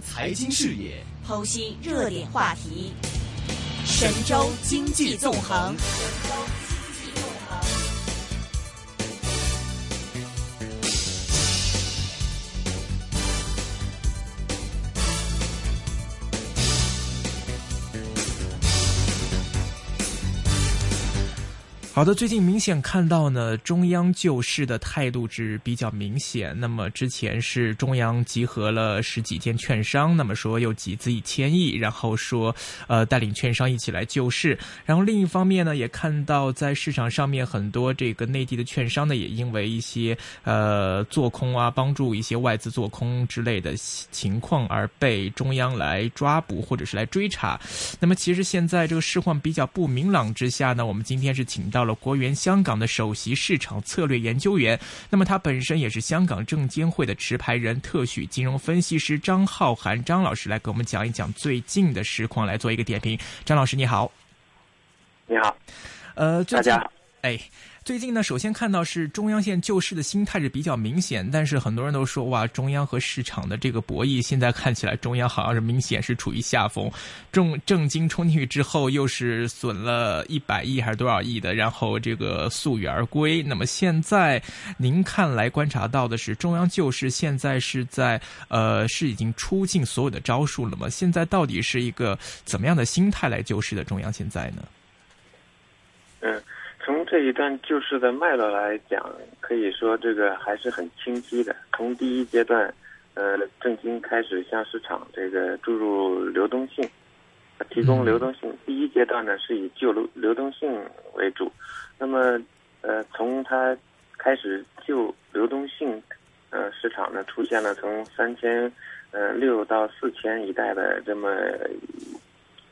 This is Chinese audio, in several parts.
财经视野，剖析热点话题，神州经济纵横。好的，最近明显看到呢，中央救市的态度是比较明显。那么之前是中央集合了十几间券商，那么说又集资一千亿，然后说呃带领券商一起来救市。然后另一方面呢，也看到在市场上面很多这个内地的券商呢，也因为一些呃做空啊，帮助一些外资做空之类的情况而被中央来抓捕或者是来追查。那么其实现在这个市况比较不明朗之下呢，我们今天是请到了国元香港的首席市场策略研究员，那么他本身也是香港证监会的持牌人，特许金融分析师张浩涵张老师来给我们讲一讲最近的实况，来做一个点评。张老师你好，你好，呃，大家好，哎。最近呢，首先看到是中央线救市的心态是比较明显，但是很多人都说哇，中央和市场的这个博弈，现在看起来中央好像是明显是处于下风，重正金冲进去之后又是损了一百亿还是多少亿的，然后这个溯源而归。那么现在您看来观察到的是中央救市现在是在呃是已经出尽所有的招数了吗？现在到底是一个怎么样的心态来救市的中央现在呢？嗯。从这一段救市的脉络来讲，可以说这个还是很清晰的。从第一阶段，呃，证金开始向市场这个注入流动性，提供流动性。第一阶段呢是以救流流动性为主。那么，呃，从它开始救流动性，呃，市场呢出现了从三千呃六到四千一带的这么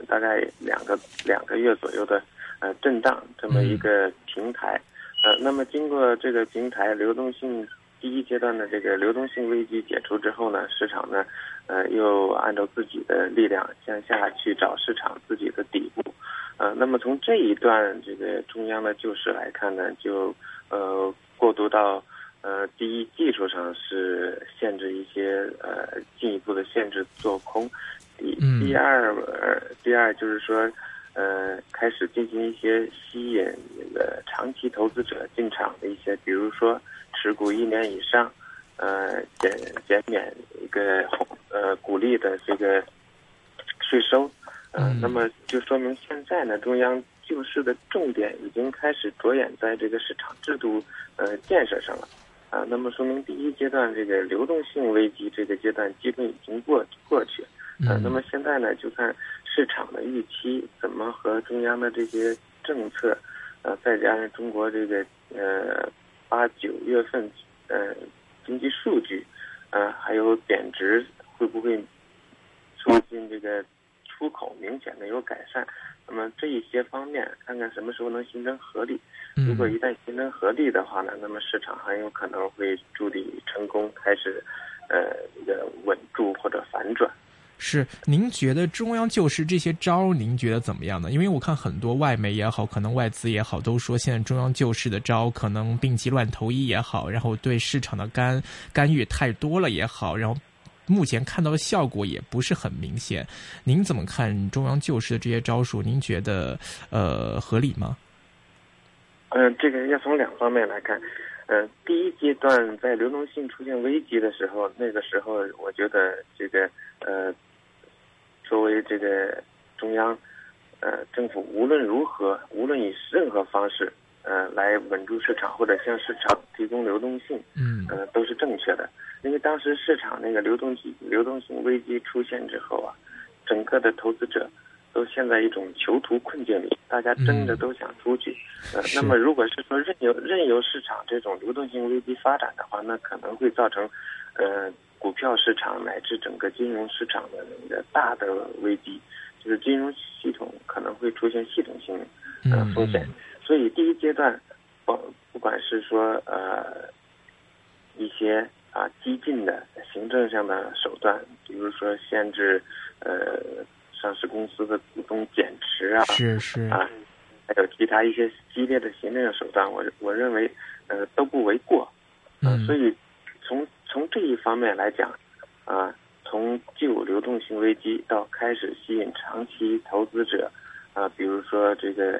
大概两个两个月左右的。呃，震荡这么一个平台，呃，那么经过这个平台流动性第一阶段的这个流动性危机解除之后呢，市场呢，呃，又按照自己的力量向下去找市场自己的底部，呃，那么从这一段这个中央的救市来看呢，就呃过渡到呃第一技术上是限制一些呃进一步的限制做空，第第二呃第二就是说。呃，开始进行一些吸引那个长期投资者进场的一些，比如说持股一年以上，呃，减减免一个呃鼓励的这个税收，呃，那么就说明现在呢，中央救市的重点已经开始着眼在这个市场制度呃建设上了，啊，那么说明第一阶段这个流动性危机这个阶段基本已经过过去，呃，那么现在呢，就看。市场的预期怎么和中央的这些政策，呃，再加上中国这个呃八九月份呃经济数据，呃，还有贬值会不会促进这个出口明显的有改善？那么这一些方面，看看什么时候能形成合力。如果一旦形成合力的话呢，那么市场很有可能会助力成功，开始呃一个稳住或者反转。是，您觉得中央救市这些招，您觉得怎么样呢？因为我看很多外媒也好，可能外资也好，都说现在中央救市的招可能病急乱投医也好，然后对市场的干干预太多了也好，然后目前看到的效果也不是很明显。您怎么看中央救市的这些招数？您觉得呃合理吗？嗯，这个要从两方面来看。嗯，第一阶段在流动性出现危机的时候，那个时候我觉得这个呃。作为这个中央，呃，政府无论如何，无论以任何方式，呃，来稳住市场或者向市场提供流动性，嗯，呃，都是正确的。因为当时市场那个流动性流动性危机出现之后啊，整个的投资者都陷在一种囚徒困境里，大家争着都想出去。呃，那么如果是说任由任由市场这种流动性危机发展的话，那可能会造成，呃。股票市场乃至整个金融市场的那个大的危机，就是金融系统可能会出现系统性呃风险。所以第一阶段，不不管是说呃一些啊激进的行政上的手段，比如说限制呃上市公司的股东减持啊，是是啊，还有其他一些激烈的行政手段，我我认为呃都不为过。嗯，所以从从这一方面来讲，啊，从旧流动性危机到开始吸引长期投资者，啊，比如说这个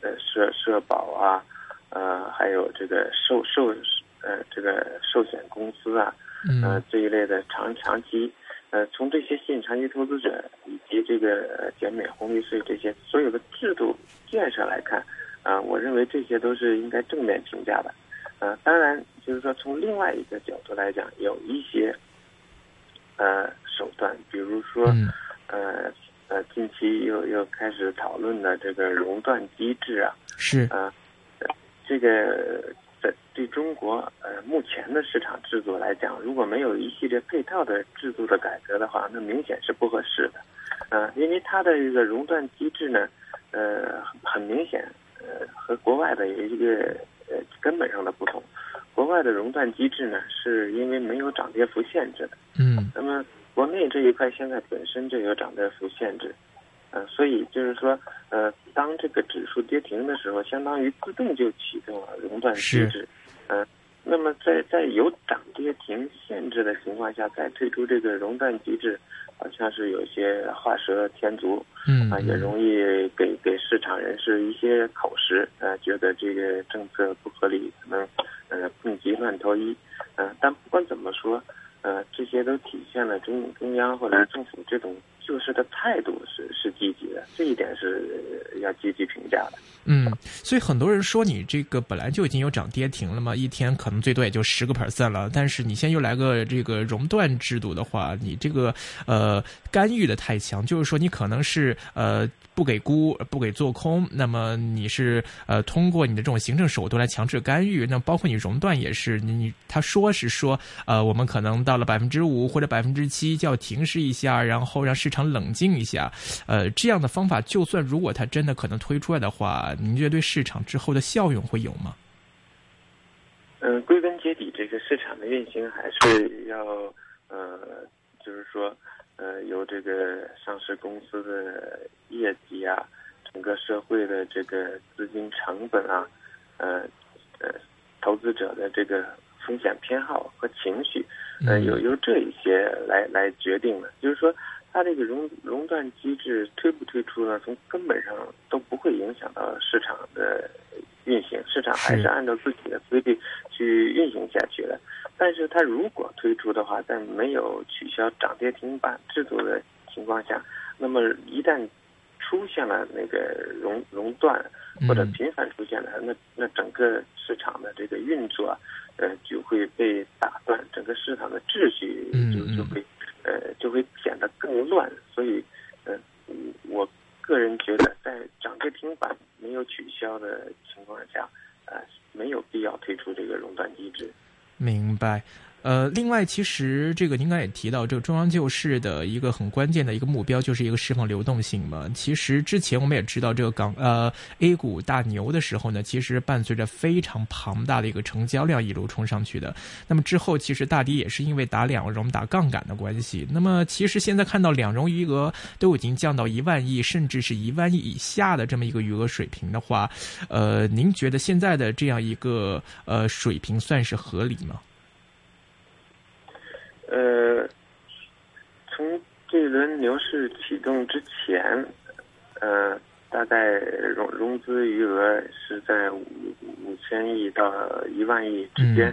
呃社社保啊，呃，还有这个寿寿呃这个寿险公司啊，呃这一类的长长期，呃从这些吸引长期投资者以及这个减免红利税这些所有的制度建设来看，啊，我认为这些都是应该正面评价的，呃，当然就是说从另外一个角度来讲，有一些。呃，手段，比如说，呃呃，近期又又开始讨论的这个熔断机制啊，是啊，这个在对中国呃目前的市场制度来讲，如果没有一系列配套的制度的改革的话，那明显是不合适的，呃，因为它的一个熔断机制呢，呃，很明显，呃，和国外的有一个呃根本上的不同。国外的熔断机制呢，是因为没有涨跌幅限制的。嗯，那么国内这一块现在本身就有涨跌幅限制，呃，所以就是说，呃，当这个指数跌停的时候，相当于自动就启动了熔断机制。嗯，那么在在有涨跌停限制的情况下再推出这个熔断机制，好像是有些画蛇添足。嗯，啊，也容易给给市场人士一些口实，呃，觉得这个政策不合理，可能。呃，病急乱投医，嗯，但不管怎么说，呃，这些都体现了中中央或者政府这种就是的态度是是积极的，这一点是要积极评价的。嗯，所以很多人说你这个本来就已经有涨跌停了嘛，一天可能最多也就十个 percent 了，但是你现在又来个这个熔断制度的话，你这个呃干预的太强，就是说你可能是呃。不给估，不给做空，那么你是呃通过你的这种行政手段来强制干预，那包括你熔断也是，你他说是说呃我们可能到了百分之五或者百分之七就要停市一下，然后让市场冷静一下，呃这样的方法就算如果它真的可能推出来的话，您觉得对市场之后的效用会有吗？嗯，归根结底，这个市场的运行还是要呃就是说。呃，由这个上市公司的业绩啊，整个社会的这个资金成本啊，呃呃，投资者的这个风险偏好和情绪，呃，由由这一些来来决定的。就是说，它这个熔熔断机制推不推出呢？从根本上都不会影响到市场的运行，市场还是按照自己的规律去运行下去了。但是它如果推出的话，在没有取消涨跌停板制度的情况下，那么一旦出现了那个熔熔断或者频繁出现了，那那整个市场的这个运作，呃，就会被打断，整个市场的秩序就就会呃就会显得更乱。所以，呃，我个人觉得，在涨跌停板没有取消的情况下，呃，没有必要推出这个熔断机制。明白，呃，另外，其实这个您刚才也提到，这个中央救市的一个很关键的一个目标，就是一个释放流动性嘛。其实之前我们也知道，这个港呃 A 股大牛的时候呢，其实伴随着非常庞大的一个成交量一路冲上去的。那么之后，其实大跌也是因为打两融、打杠杆的关系。那么其实现在看到两融余额都已经降到一万亿，甚至是一万亿以下的这么一个余额水平的话，呃，您觉得现在的这样一个呃水平算是合理吗？呃，从这一轮牛市启动之前，呃，大概融融资余额是在五五千亿到一万亿之间，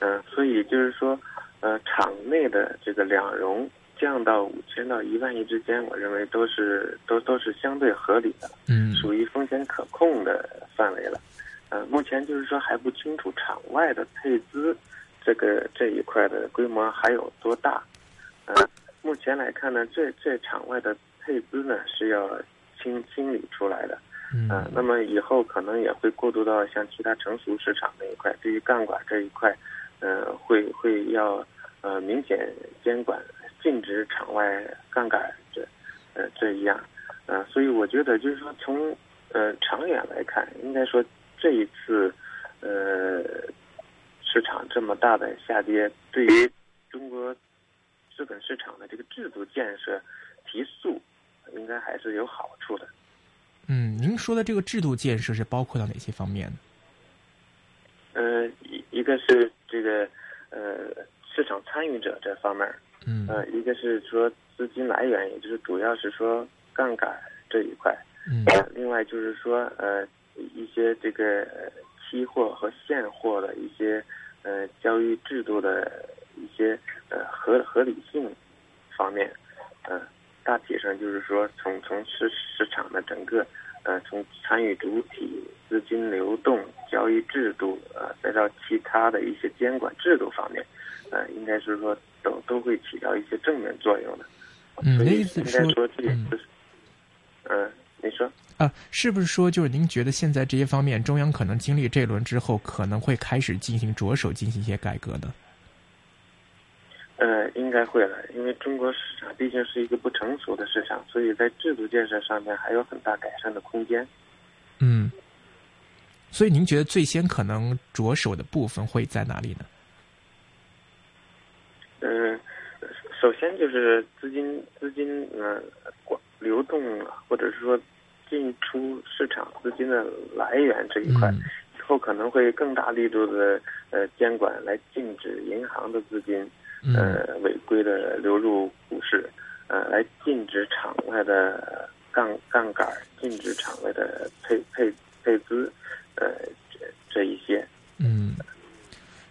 嗯，所以就是说，呃，场内的这个两融降到五千到一万亿之间，我认为都是都都是相对合理的，嗯，属于风险可控的范围了，呃，目前就是说还不清楚场外的配资。这个这一块的规模还有多大？呃，目前来看呢，这这场外的配资呢是要清清理出来的，嗯，那么以后可能也会过渡到像其他成熟市场那一块，对于杠杆这一块，呃，会会要呃明显监管，禁止场外杠杆这呃这一样，呃，所以我觉得就是说从呃长远来看，应该说这一次呃。市场这么大的下跌，对于中国资本市场的这个制度建设提速，应该还是有好处的。嗯，您说的这个制度建设是包括到哪些方面呢？呃，一一个是这个呃市场参与者这方面，嗯呃，一个是说资金来源，也就是主要是说杠杆这一块，嗯呃，另外就是说呃一些这个呃期货和现货的一些呃交易制度的一些呃合合理性方面，呃，大体上就是说从从市市场的整个呃从参与主体、资金流动、交易制度呃再到其他的一些监管制度方面，呃，应该是说都都会起到一些正面作用的。嗯，所以应该说说这也就是，嗯，你说。啊，是不是说就是您觉得现在这些方面，中央可能经历这轮之后，可能会开始进行着手进行一些改革的？呃，应该会了，因为中国市场毕竟是一个不成熟的市场，所以在制度建设上面还有很大改善的空间。嗯，所以您觉得最先可能着手的部分会在哪里呢？嗯、首先就是资金资金呃广流动啊，或者是说进出市场资金的来源这一块，嗯。以后可能会更大力度的呃监管来禁止银行的资金嗯。呃违规的流入股市，呃来禁止场外的杠杠杆，禁止场外的配配配资，呃这这一些。嗯，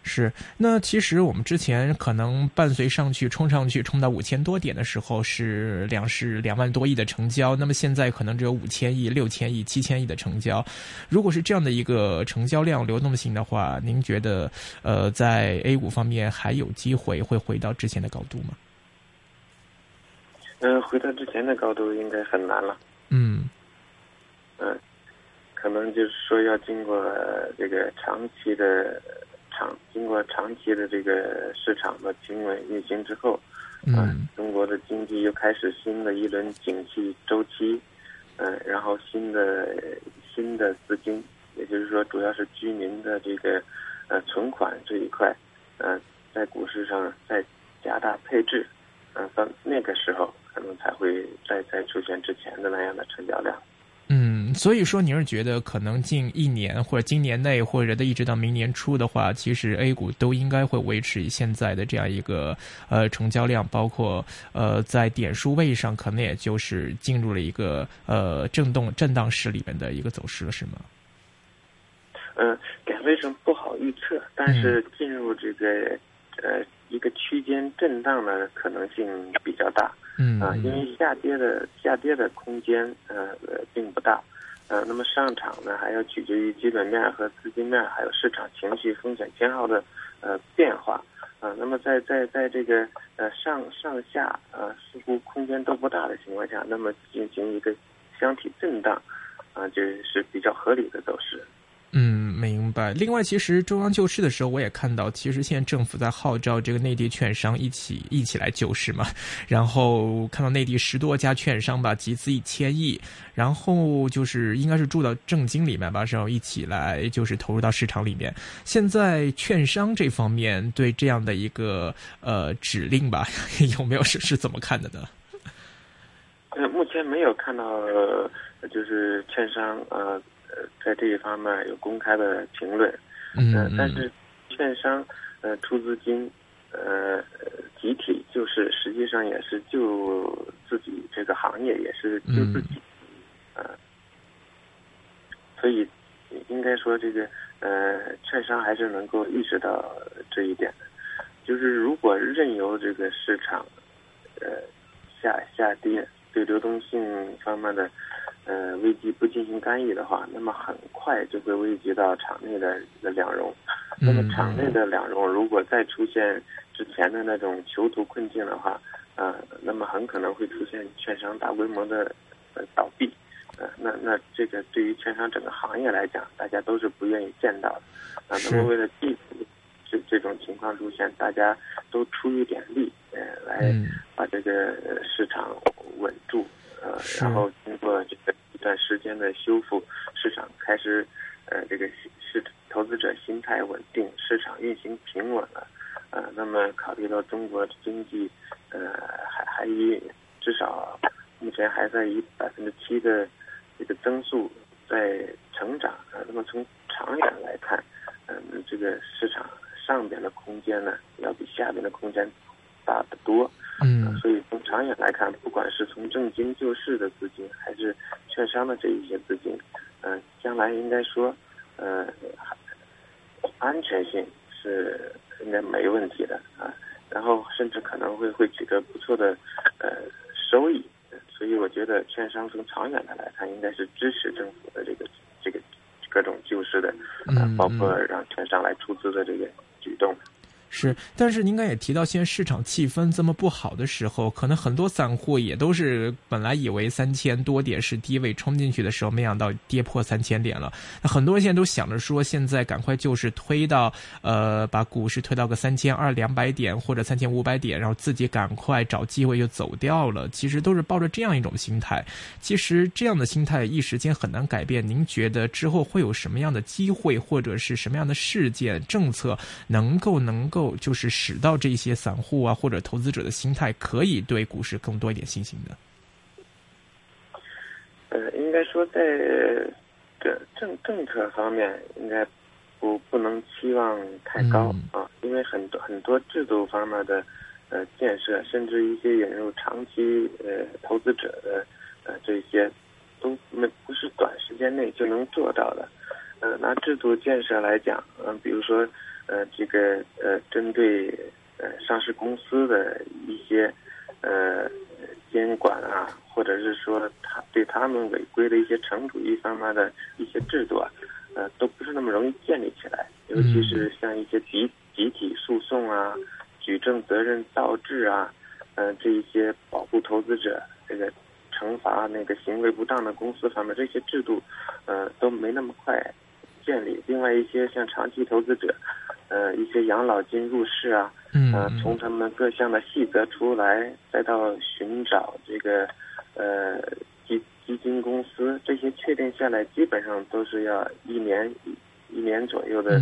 是。那其实我们之前可能伴随上去冲上去冲到五千多点的时候，是两市两万多亿的成交。那么现在可能只有五千亿、六千亿、七千亿的成交。如果是这样的一个成交量、流动性的话，您觉得呃，在 A 股方面还有机会会回到之前的高度吗？嗯、回到之前的高度应该很难了。嗯嗯，可能就是说要经过呃这个长期的长，经过长期的这个市场的平稳运行之后，嗯中国的经济又开始新的一轮景气周期，嗯、然后新的新的资金，也就是说主要是居民的这个呃存款这一块，呃，在股市上再加大配置，嗯、到那个时候可能才会再再出现之前的那样的成交量。嗯，所以说您是觉得可能近一年或者今年内或者的一直到明年初的话，其实 A 股都应该会维持以现在的这样一个呃成交量，包括呃在点数位上可能也就是进入了一个呃震动震荡市里面的一个走势了，是吗？嗯，点位上不好预测，但是进入这个呃一个区间震荡的可能性比较大。嗯。啊，因为下跌的下跌的空间呃呃并不大，呃，那么上场呢还要取决于基本面和资金面，还有市场情绪、风险偏好的呃变化啊。那么在在在这个呃上上下呃似乎空间都不大的情况下，那么进行一个箱体震荡啊，就是比较合理的走势。嗯，明白。另外，其实中央救市的时候，我也看到，其实现在政府在号召这个内地券商一起一起来救市嘛。然后看到内地十多家券商吧，集资一千亿，然后就是应该是住到正经里面吧，然后一起来就是投入到市场里面。现在券商这方面对这样的一个呃指令吧，有没有是是怎么看的呢？呃，目前没有看到，就是券商呃在这一方面有公开的评论，嗯呃，但是券商呃出资金，呃呃集体就是实际上也是救自己这个行业，也是救自己，呃，所以应该说这个呃券商还是能够意识到这一点的，就是如果任由这个市场呃下下跌，对流动性方面的呃危机不进行干预的话，那么很快就会危及到场内的的两融。那么场内的两融如果再出现之前的那种囚徒困境的话，呃，那么很可能会出现券商大规模的呃倒闭。呃，那那这个对于券商整个行业来讲，大家都是不愿意见到的。啊、那么为了避免这这种情况出现，大家都出一点力，呃，来嗯把这个呃市场稳住，呃，然后经过这个一段时间的修复，市场开始呃这个市投资者心态稳定，市场运行平稳了，呃，那么考虑到中国经济呃还还以至少目前还在以百分之七的这个增速在成长啊、呃，那么从长远来看，嗯、这个市场上边的空间呢，要比下边的空间大得多。嗯，所以从长远来看，不管是从正金救市的资金，还是券商的这一些资金，嗯、将来应该说，呃，安全性是应该没问题的啊。然后甚至可能会会取得不错的呃收益。所以我觉得券商从长远的来看，应该是支持政府的这个这个各种救市的，呃嗯，包括嗯让券商来出资的这个举动。是，但是您刚也提到，现在市场气氛这么不好的时候，可能很多散户也都是本来以为三千多点是低位冲进去的时候，没想到跌破三千点了。那很多人现在都想着说，现在赶快就是推到呃，把股市推到个三千二两百点或者三千五百点，然后自己赶快找机会就走掉了。其实都是抱着这样一种心态。其实这样的心态一时间很难改变。您觉得之后会有什么样的机会，或者是什么样的事件、政策，能够能够就是使到这些散户啊或者投资者的心态可以对股市更多一点信心的？呃，应该说在这政政策方面，应该不不能期望太高、嗯啊，因为很多很多制度方面的呃建设，甚至一些引入长期呃投资者的呃这些，都没不是短时间内就能做到的。呃，拿制度建设来讲，嗯、比如说呃这个呃针对呃上市公司的一些呃监管啊，或者是说他对他们违规的一些惩处一方面的一些制度啊，呃，都不是那么容易建立起来。尤其是像一些集集体诉讼啊、举证责任倒置啊，呃，这一些保护投资者这个惩罚那个行为不当的公司方面，这些制度，呃，都没那么快建立。另外一些像长期投资者，呃，一些养老金入市啊，嗯呃，从他们各项的细则出来，再到寻找这个呃基基金公司，这些确定下来，基本上都是要一年一一年左右的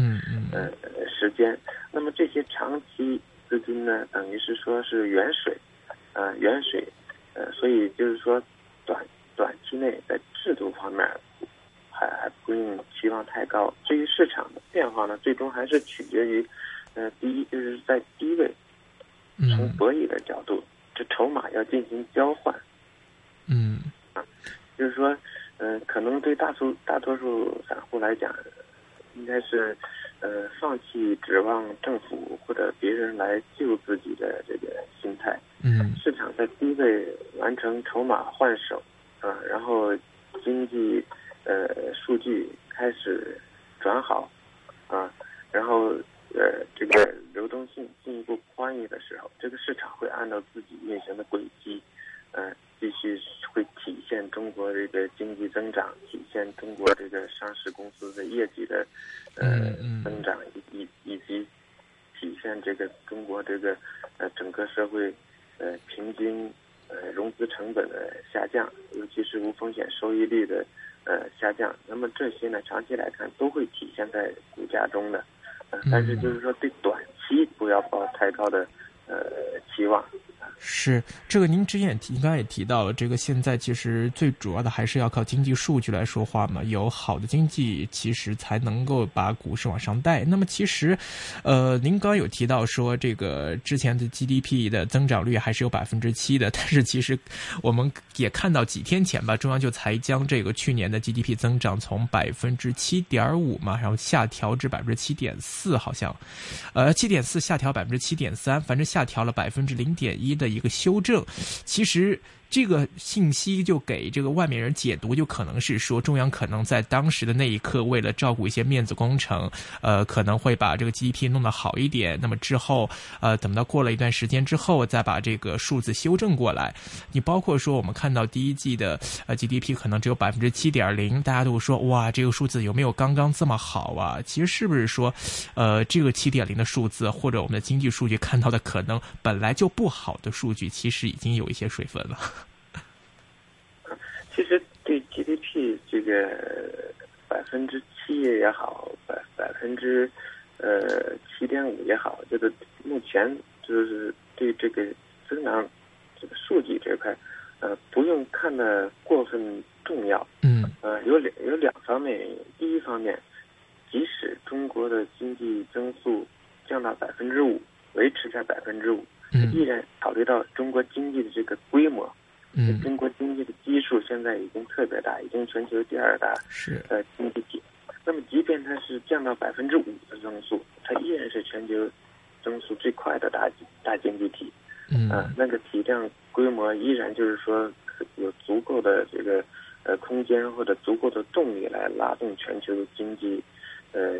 呃时间。那么这些长期资金呢，等于是说是远水，呃远水，呃，所以就是说短短期内在制度方面还还不用期望太高。至于市场的变化呢，最终还是取决于，呃，第一就是在低位。从嗯博弈的角度，这筹码要进行交换，嗯啊就是说，嗯、可能对大数大多数散户来讲，应该是，呃，放弃指望政府或者别人来救自己的这个心态。嗯市场在低位完成筹码换手，啊、然后经济呃数据开始转好，啊、然后呃这个流动性进一步宽裕的时候，这个市场会按照自己运行的轨迹，呃，继续会体现中国这个经济增长，体现中国这个上市公司的业绩的呃嗯嗯。增长，以以以及体现这个中国这个社会呃平均呃融资成本的下降，尤其是无风险收益率的呃下降。那么这些呢，长期来看都会体现在股价中的。呃，但是就是说对短期不要抱太高的呃期望。是这个，您之前也提，刚刚也提到了，这个现在其实最主要的还是要靠经济数据来说话嘛。有好的经济，其实才能够把股市往上带。那么其实，呃，您刚有提到说，这个之前的 GDP 的增长率还是有百分之七的，但是其实我们也看到几天前吧，中央就才将这个去年的 GDP 增长从百分之七点五嘛，然后下调至百分之七点四，好像，呃，七点四下调百分之七点三，反正下调了百分之零点一的一个修正。其实这个信息就给这个外面人解读，就可能是说中央可能在当时的那一刻，为了照顾一些面子工程，呃，可能会把这个 GDP 弄得好一点。那么之后，呃，等到过了一段时间之后，再把这个数字修正过来。你包括说我们看到第一季的呃 GDP 可能只有百分之七点零，大家都说哇，这个数字有没有刚刚这么好啊？其实是不是说，呃，这个七点零的数字或者我们的经济数据看到的可能本来就不好的数据，其实已经有一些水分了。其实对 GDP 这个百分之七也好，百百分之呃七点五也好，这个目前就是对这个增长这个数据这块，呃，不用看的过分重要。嗯呃，有两有两方面原因。第一方面，即使中国的经济增速降到百分之五，维持在百分之五，嗯依然考虑到中国经济的这个规模，嗯中国经济的基数现在已经特别大，已经全球第二大是呃经济体。那么，即便它是降到百分之五的增速，它依然是全球增速最快的大大经济体。嗯啊，那个体量规模依然就是说有足够的这个呃空间或者足够的动力来拉动全球经济呃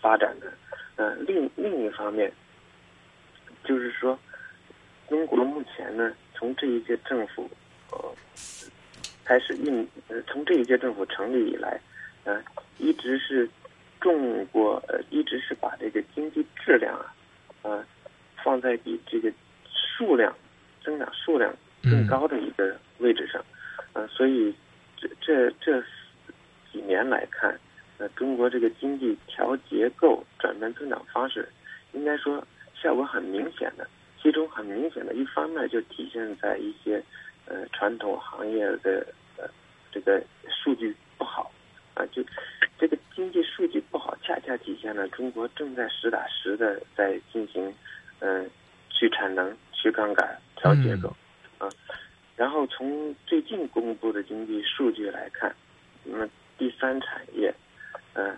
发展的。呃，另另一方面，就是说，中国目前呢，从这一届政府呃开始运，呃，从这一届政府成立以来，呃，一直是中国呃一直是把这个经济质量啊，呃，放在比这个数量增长数量更高的一个位置上，呃，所以这这这几年来看，呃，中国这个经济调结构转变增长方式，应该说效果很明显的。其中很明显的一方面就体现在一些呃传统行业的呃这个数据不好啊，就这个经济数据不好，恰恰体现了中国正在实打实的在进行嗯、去产能、去杠杆、调结构啊。然后从最近公布的经济数据来看，那么第三产业，呃。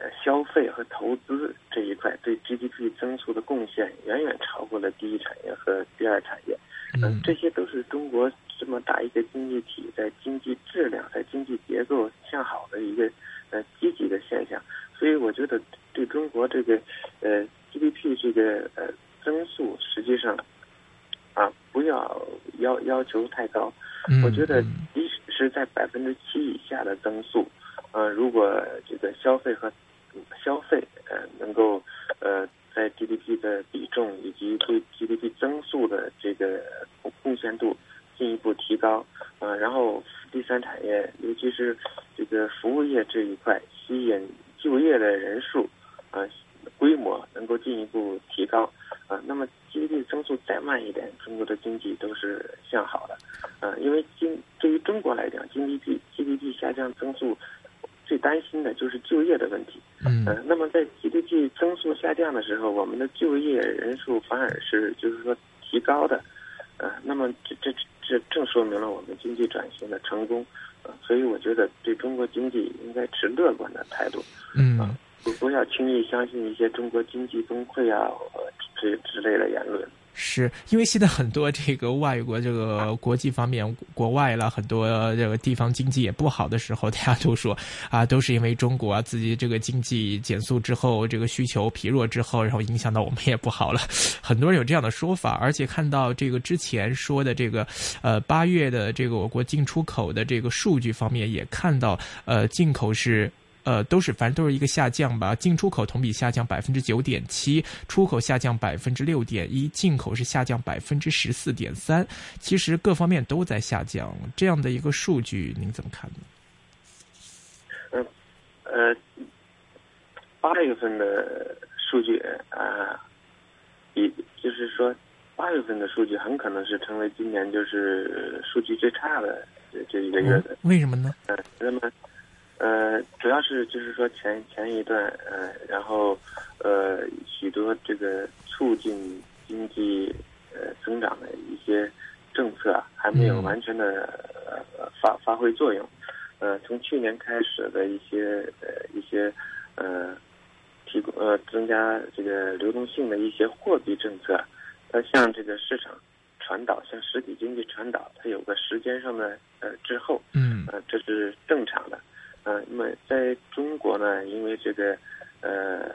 呃，消费和投资这一块对 GDP 增速的贡献远远超过了第一产业和第二产业。嗯，这些都是中国这么大一个经济体在经济质量、在经济结构向好的一个呃积极的现象。所以我觉得对中国这个呃 GDP 这个呃增速，实际上啊不要要要求太高。嗯我觉得即使是在百分之七以下的增速，呃，如果这个消费和消费呃能够呃在 GDP 的比重以及对 GDP 增速的这个贡献度进一步提高，呃，然后第三产业尤其是这个服务业这一块吸引就业的人数啊、呃、规模能够进一步提高啊、那么 GDP 增速再慢一点，中国的经济都是向好的啊、因为经对于中国来讲，GDP GDP 下降增速。最担心的就是就业的问题。嗯，呃，那么在 GDP 增速下降的时候，我们的就业人数反而是就是说提高的。呃，那么这这这正说明了我们经济转型的成功。呃，所以我觉得对中国经济应该持乐观的态度。嗯，啊、不不要轻易相信一些中国经济崩溃啊呃之之类的言论。是因为现在很多这个外国这个国际方面国外了很多这个地方经济也不好的时候，大家都说啊，都是因为中国啊自己这个经济减速之后，这个需求疲弱之后，然后影响到我们也不好了。很多人有这样的说法，而且看到这个之前说的这个呃八月的这个我国进出口的这个数据方面，也看到呃进口是。呃，都是反正都是一个下降吧，进出口同比下降百分之九点七，出口下降百分之六点一，进口是下降百分之十四点三。其实各方面都在下降，这样的一个数据，您怎么看呢？嗯，呃，八月份的数据啊，比就是说八月份的数据很可能是成为今年就是数据最差的这这一个月的。嗯、为什么呢？嗯、呃，那么。呃，主要是就是说前前一段，呃，然后呃许多这个促进经济呃增长的一些政策啊，还没有完全的、呃、发发挥作用。呃，从去年开始的一些呃一些呃提供呃增加这个流动性的一些货币政策，它向这个市场传导，向实体经济传导，它有个时间上的呃滞后。嗯，呃，这是正常的。呃，那么在中国呢，因为这个，呃，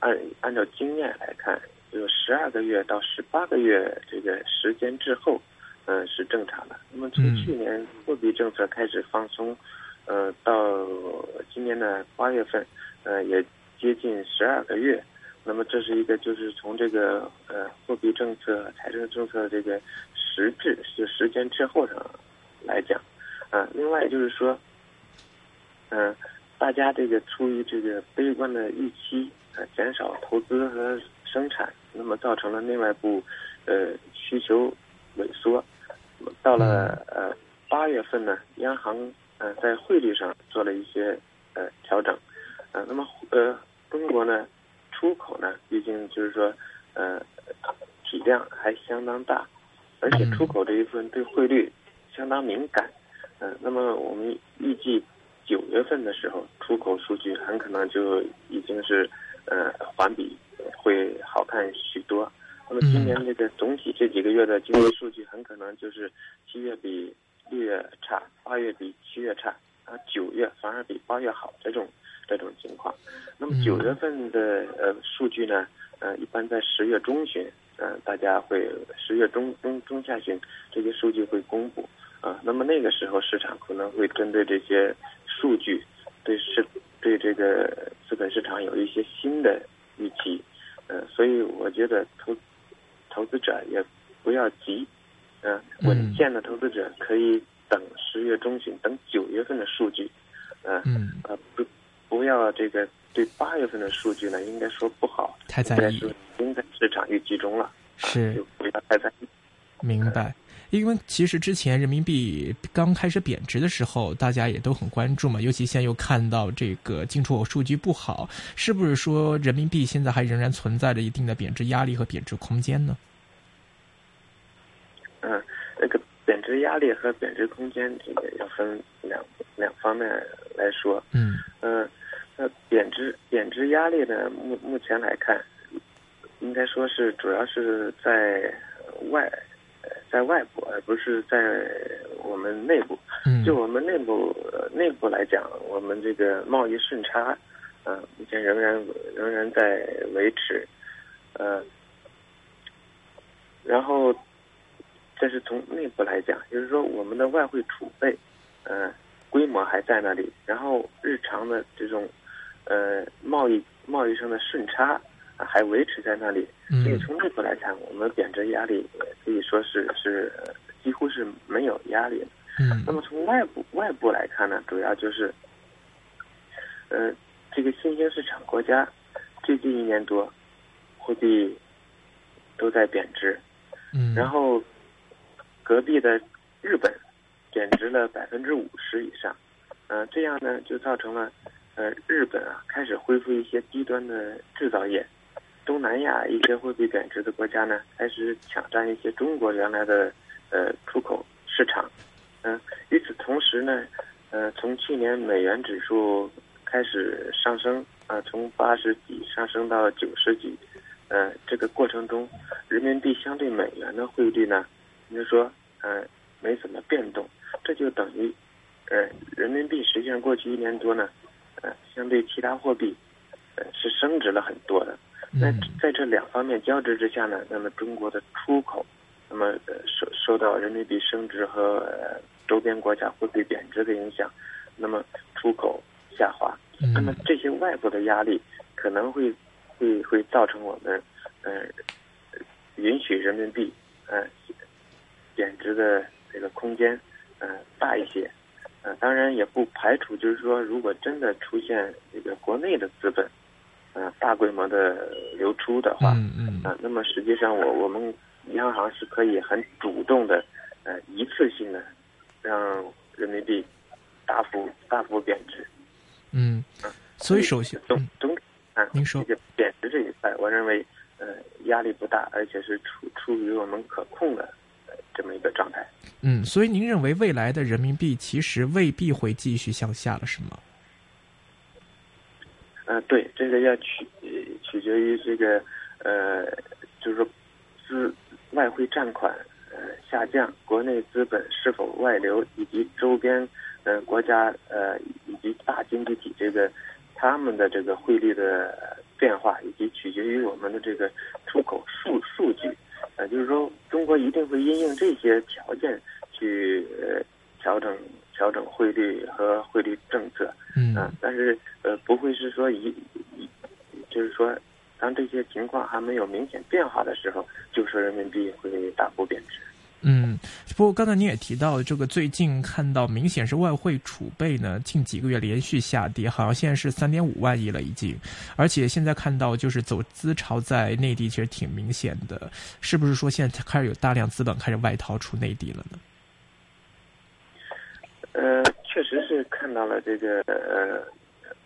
按按照经验来看，有十二个月到十八个月这个时间滞后，呃，是正常的。那么从去年货币政策开始放松，呃，到今年的八月份，呃，也接近十二个月。那么这是一个就是从这个呃货币政策、财政政策这个实质就时间滞后上来讲，啊、呃，另外就是说。嗯，大家这个出于这个悲观的预期，呃，减少投资和生产，那么造成了内外部，呃，需求萎缩。到了呃八月份呢，央行呃在汇率上做了一些呃调整，呃，那么呃中国呢出口呢，毕竟就是说呃体量还相当大，而且出口这一部分对汇率相当敏感。嗯，那么我们预计九月份的时候，出口数据很可能就已经是呃环比会好看许多。那么今年这个总体这几个月的经济数据很可能就是七月比六月差，八月比七月差，啊九月反而比八月好这种这种情况。那么九月份的呃数据呢，呃一般在十月中旬，呃大家会十月中中中下旬这些数据会公布。啊，那么那个时候市场可能会针对这些数据，对市对这个资本市场有一些新的预期，呃，所以我觉得投投资者也不要急，嗯，稳健的投资者可以等十月中旬，等九月份的数据，呃，呃不不要这个对八月份的数据呢，应该说不好，太在意，已经在市场预期中了，是，就不要太在意，明白。因为其实之前人民币刚开始贬值的时候，大家也都很关注嘛。尤其现在又看到这个进出口数据不好，是不是说人民币现在还仍然存在着一定的贬值压力和贬值空间呢？嗯，那个贬值压力和贬值空间，这个要分两两方面来说。嗯嗯，那贬值贬值压力呢，目目前来看，应该说是主要是在外。在外部，而不是在我们内部。就我们内部内部来讲，我们这个贸易顺差，呃，目前仍然仍然在维持，呃，然后这是从内部来讲，就是说我们的外汇储备，呃，规模还在那里，然后日常的这种呃贸易贸易上的顺差。还维持在那里，所以从内部来看，我们贬值压力可以说是是几乎是没有压力。嗯，那么从外部外部来看呢，主要就是，呃，这个新兴市场国家最近一年多货币都在贬值，嗯，然后隔壁的日本贬值了百分之五十以上，呃，这样呢就造成了呃日本啊开始恢复一些低端的制造业。东南亚一些货币贬值的国家呢，开始抢占一些中国原来的呃出口市场。嗯，与此同时呢，呃，从去年美元指数开始上升，啊，从八十几上升到九十几，呃，这个过程中，人民币相对美元的汇率呢，就说呃没怎么变动，这就等于，呃，人民币实际上过去一年多呢，呃，相对其他货币，呃，是升值了很多的。那在这两方面交织之下呢，那么中国的出口，那么呃受受到人民币升值和周边国家货币贬值的影响，那么出口下滑，那么这些外部的压力可能会会会造成我们呃允许人民币呃贬值的这个空间呃大一些，呃当然也不排除就是说如果真的出现这个国内的资本。呃，大规模的流出的话，嗯嗯，啊，那么实际上我我们央行是可以很主动的，呃，一次性的让人民币大幅大幅贬值。嗯，所以首先总总啊，您说这个贬值这一块，我认为呃压力不大，而且是处处于我们可控的这么一个状态。嗯，所以您认为未来的人民币其实未必会继续向下了，是吗？呃，对，这个要取取决于这个呃，就是说资外汇占款呃下降，国内资本是否外流，以及周边呃国家呃以及大经济体这个他们的这个汇率的变化，以及取决于我们的这个出口数数据，呃，就是说中国一定会因应这些条件去呃。汇率和汇率政策，嗯，但是呃，不会是说一，就是说，当这些情况还没有明显变化的时候，就说人民币会大幅贬值。嗯，不过刚才你也提到，这个最近看到明显是外汇储备呢，近几个月连续下跌，好像现在是三点五万亿了已经，而且现在看到就是走资潮在内地其实挺明显的，是不是说现在开始有大量资本开始外逃出内地了呢？呃，确实是看到了这个呃，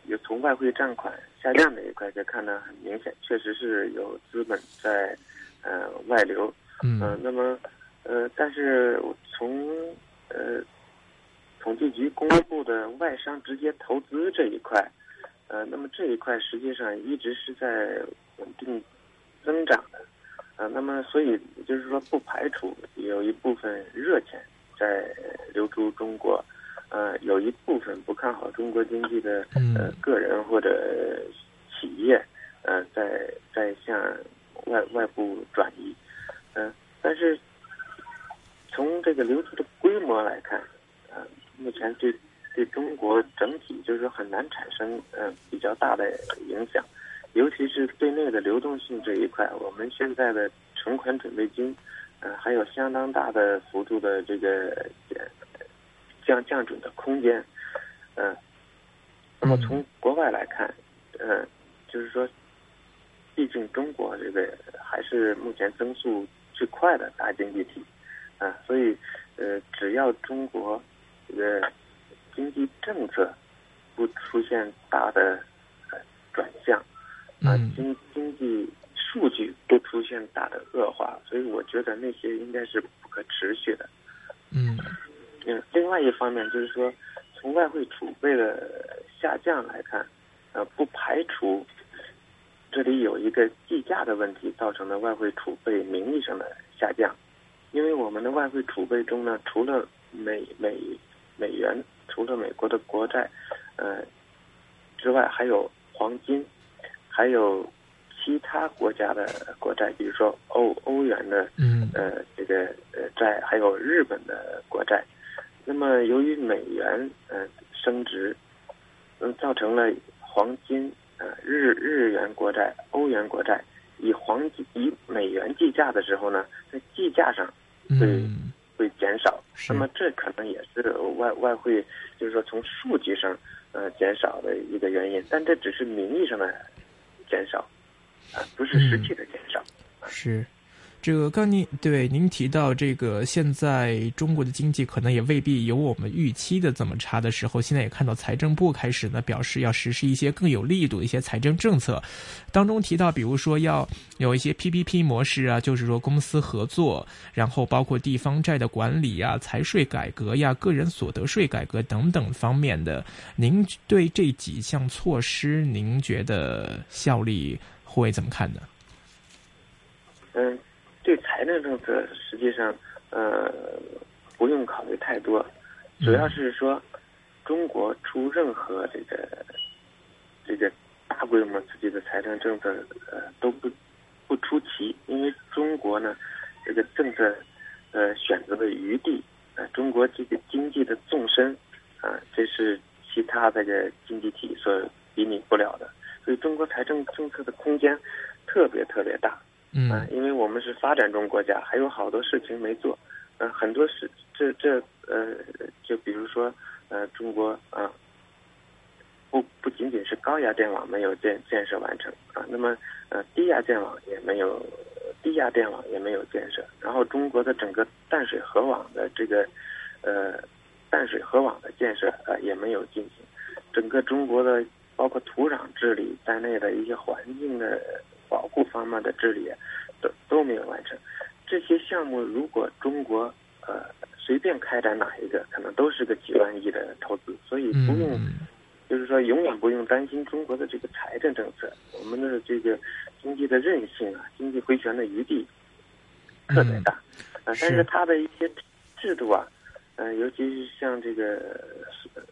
有从外汇占款下降的一块，就看得很明显，确实是有资本在呃外流，嗯。呃，那么呃，但是从呃统计局公布的外商直接投资这一块，呃，那么这一块实际上一直是在稳定增长的，呃，那么所以就是说不排除有一部分热钱在流出中国，呃，有一部分不看好中国经济的呃嗯。个人或者企业，呃，在在向外外部转移，嗯、但是从这个流出的规模来看，呃，目前对对中国整体就是说很难产生呃比较大的影响，尤其是对内的流动性这一块，我们现在的存款准备金，呃，还有相当大的幅度的这个呃降降准的空间，嗯，那么从国外来看，呃，就是说，毕竟中国这个还是目前增速最快的大经济体，啊、所以呃，只要中国这个经济政策不出现大的呃转向，啊、嗯。经经济数据不出现大的恶化，所以我觉得那些应该是不可持续的。嗯嗯，另外一方面就是说，从外汇储备的下降来看，呃，不排除这里有一个计价的问题造成的外汇储备名义上的下降，因为我们的外汇储备中呢，除了美美美元，除了美国的国债，呃之外，还有黄金，还有其他国家的国债，比如说欧欧元的嗯呃，这个呃债，还有日本的国债。那么由于美元呃升值，嗯，造成了黄金呃日日元国债、欧元国债以黄金以美元计价的时候呢，在计价上嗯会减少。那么这可能也是外外汇，就是说从数据上呃减少的一个原因，但这只是名义上的减少，啊、不是实际的减少。是。这个刚您对您提到这个，现在中国的经济可能也未必有我们预期的这么差的时候，现在也看到财政部开始呢表示要实施一些更有力度的一些财政政策，当中提到，比如说要有一些 PPP 模式啊，就是说公司合作，然后包括地方债的管理呀、财税改革呀、个人所得税改革等等方面的。您对这几项措施，您觉得效力会怎么看呢？嗯，对财政政策实际上呃不用考虑太多，主要是说中国出任何这个这个大规模刺激的财政政策呃都不不出奇，因为中国呢这个政策呃选择的余地呃中国这个经济的纵深啊、这是其他这个经济体所比拟不了的，所以中国财政政策的空间特别特别大。啊嗯，因发展中国家，还有好多事情没做，呃、很多事，这这呃，就比如说呃，中国啊、不不仅仅是高压电网没有建建设完成啊，那么呃，低压电网也没有，低压电网也没有建设，然后中国的整个淡水河网的这个呃淡水河网的建设、呃、也没有进行，整个中国的包括土壤治理在内的一些环境的保护方面的治理，都都没有完成。这些项目如果中国呃随便开展哪一个，可能都是个几万亿的投资，所以不用，嗯就是说永远不用担心中国的这个财政政策，我们的这个经济的韧性啊，经济回旋的余地特别大。啊，是但是它的一些制度啊，呃，尤其是像这个呃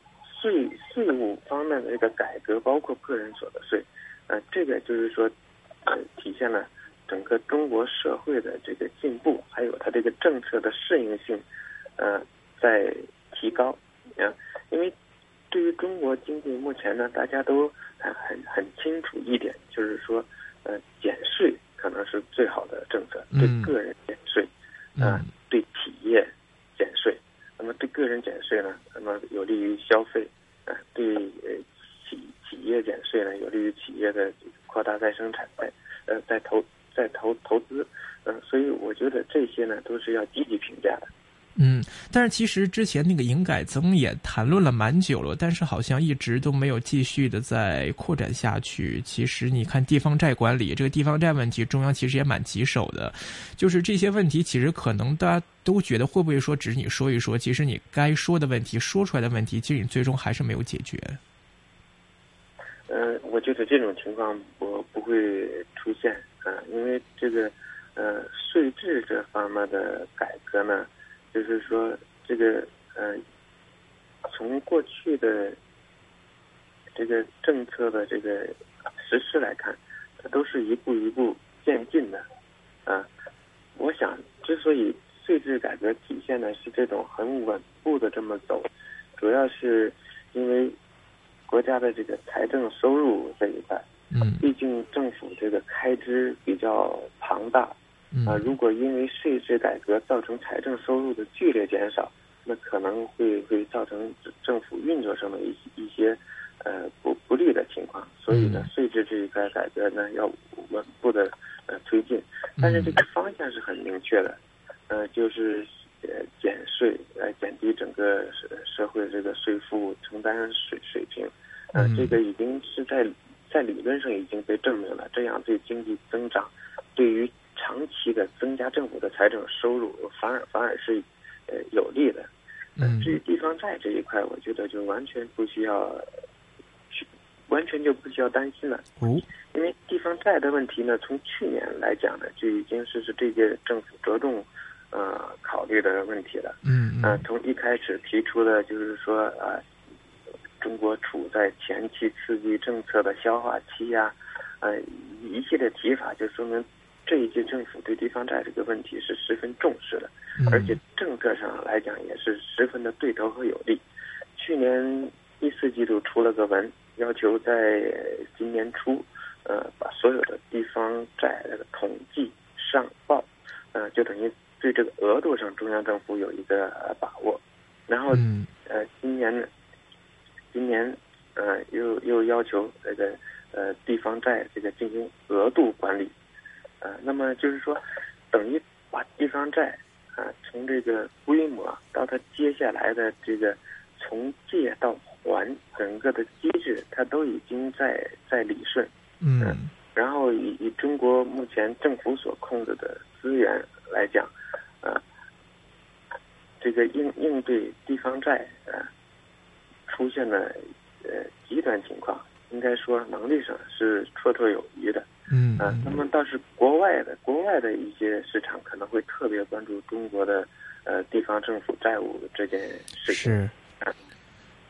税税务方面的这个改革，包括个人所得税，呃，这个就是说，呃，体现了整个中国社会的这个进步，还有它这个政策的适应性，呃，在提高啊、因为对于中国经济目前呢，大家都很很很清楚一点，就是说，呃，减税可能是最好的政策，对嗯。个人减税，啊、嗯。对企业减税，那么对个人减税呢，那么有利于消费，啊、对呃企企业减税呢，有利于企业的扩大再生产、在呃在投再投投资，嗯、所以我觉得这些呢都是要积极评价的。嗯，但是其实之前那个营改增也谈论了蛮久了，但是好像一直都没有继续的在扩展下去。其实你看地方债管理这个地方债问题，中央其实也蛮棘手的。就是这些问题，其实可能大家都觉得会不会说只是你说一说，其实你该说的问题说出来的问题，其实你最终还是没有解决。呃，我觉得这种情况不不会出现啊，因为这个呃税制这方面的改革呢。就是说，这个呃，从过去的这个政策的这个实施来看，它都是一步一步渐进的啊。我想，之所以税制改革体现的是这种很稳步的这么走，主要是因为国家的这个财政收入这一块，嗯，毕竟政府这个开支比较庞大。啊，如果因为税制改革造成财政收入的剧烈减少，那可能会会造成政府运作上的一一些呃不不利的情况。所以呢，税制这一块改革呢要稳步的呃推进，但是这个方向是很明确的，呃，就是呃减税来减低整个社社会这个税负承担水水平，呃，这个已经是在在理论上已经被证明了，这样对经济增长对于。长期的增加政府的财政收入，反而反而是呃有利的。嗯，至于地方债这一块，我觉得就完全不需要去，完全就不需要担心了。哦，因为地方债的问题呢，从去年来讲呢，就已经是是这届政府着重呃考虑的问题了。嗯嗯。从一开始提出的就是说啊，中国处在前期刺激政策的消化期呀，呃，一系列提法就说明。这一届政府对地方债这个问题是十分重视的，而且政策上来讲也是十分的对头和有利。去年第四季度出了个文，要求在今年初，呃，把所有的地方债那个统计上报，呃，就等于对这个额度上中央政府有一个把握。然后，呃，今年呢，今年呃又又要求这个呃地方债这个进行额度管理。啊，那么就是说，等于把地方债啊，从这个规模到它接下来的这个从借到还整个的机制，它都已经在在理顺。嗯。然后以以中国目前政府所控制的资源来讲，啊，这个应应对地方债啊出现了呃极端情况，应该说能力上是绰绰有余的。嗯啊，那么倒是国外的国外的一些市场可能会特别关注中国的呃地方政府债务这件事情，是，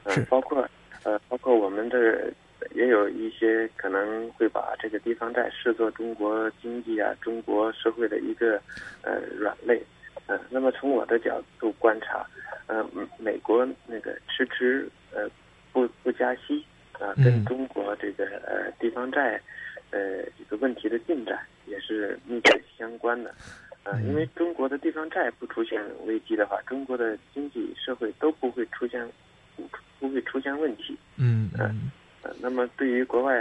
嗯，包括呃包括我们这也有一些可能会把这个地方债视作中国经济啊中国社会的一个呃软肋，嗯，那么从我的角度观察，呃美国那个迟迟呃不不加息啊，跟中国这个呃地方债。呃，这个问题的进展也是密切相关的，啊，因为中国的地方债不出现危机的话，中国的经济社会都不会出现不会出现问题。嗯嗯，呃，那么对于国外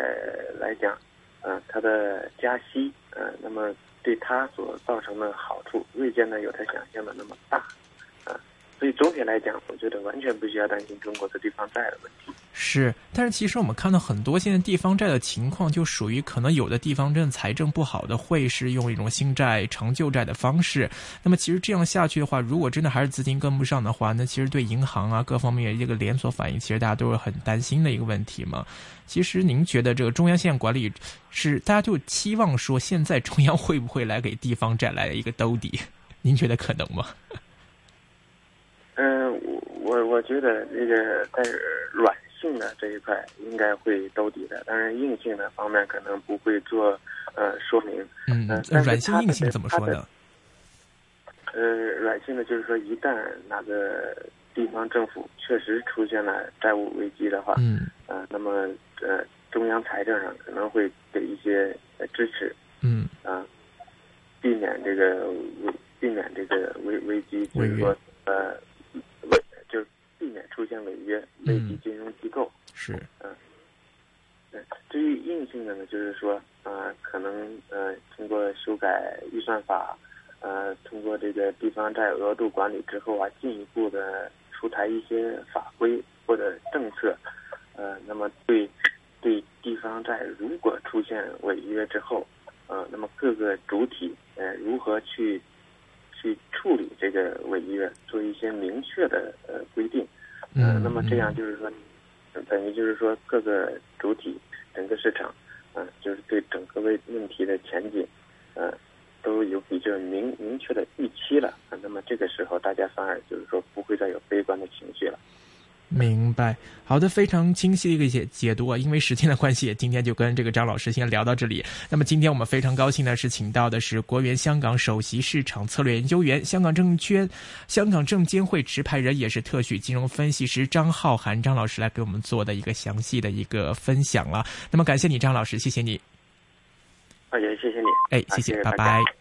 来讲，呃，它的加息，呃，那么对它所造成的好处未见得有它想象的那么大，啊，所以总体来讲，我觉得完全不需要担心中国的地方债的问题。是，但是其实我们看到很多现在地方债的情况，就属于可能有的地方真的财政不好的，会是用一种新债成旧债的方式。那么其实这样下去的话，如果真的还是资金跟不上的话，那其实对银行啊各方面一个连锁反应，其实大家都是很担心的一个问题嘛。其实您觉得这个中央现在管理是大家就期望说，现在中央会不会来给地方债来一个兜底？您觉得可能吗？嗯，我我我觉得这个在软。性的这一块应该会兜底的，当然硬性的方面可能不会做呃说明。嗯，那软性硬性怎么说呢？呃，软性的就是说，一旦哪个地方政府确实出现了债务危机的话，嗯，呃，那么呃中央财政上可能会给一些支持，嗯，啊，避免这个危避免这个危危机，就是说呃。避免出现违约，危及金融机构。是，嗯，对。至于硬性的呢，就是说，呃，可能呃，通过修改预算法，呃，通过这个地方债额度管理之后啊，进一步的出台一些法规或者政策，呃，那么对对地方债如果出现违约之后，呃，那么各个主体呃如何去去处理这个违约，做一些明确的呃规定，呃，那么这样就是说，等于就是说各个主体整个市场，嗯，就是对整个问问题的前景，呃。都有比较明明确的预期了啊，那么这个时候大家反而就是说不会再有悲观的情绪了。明白，好的，非常清晰的一个解解读啊。因为时间的关系，今天就跟这个张老师先聊到这里。那么今天我们非常高兴呢是，请到的是国元香港首席市场策略研究员、香港证券、香港证监会持牌人，也是特许金融分析师张浩涵张老师来给我们做的一个详细的一个分享了。那么感谢你，张老师，谢谢你。好，也谢谢你。哎，谢谢，拜拜。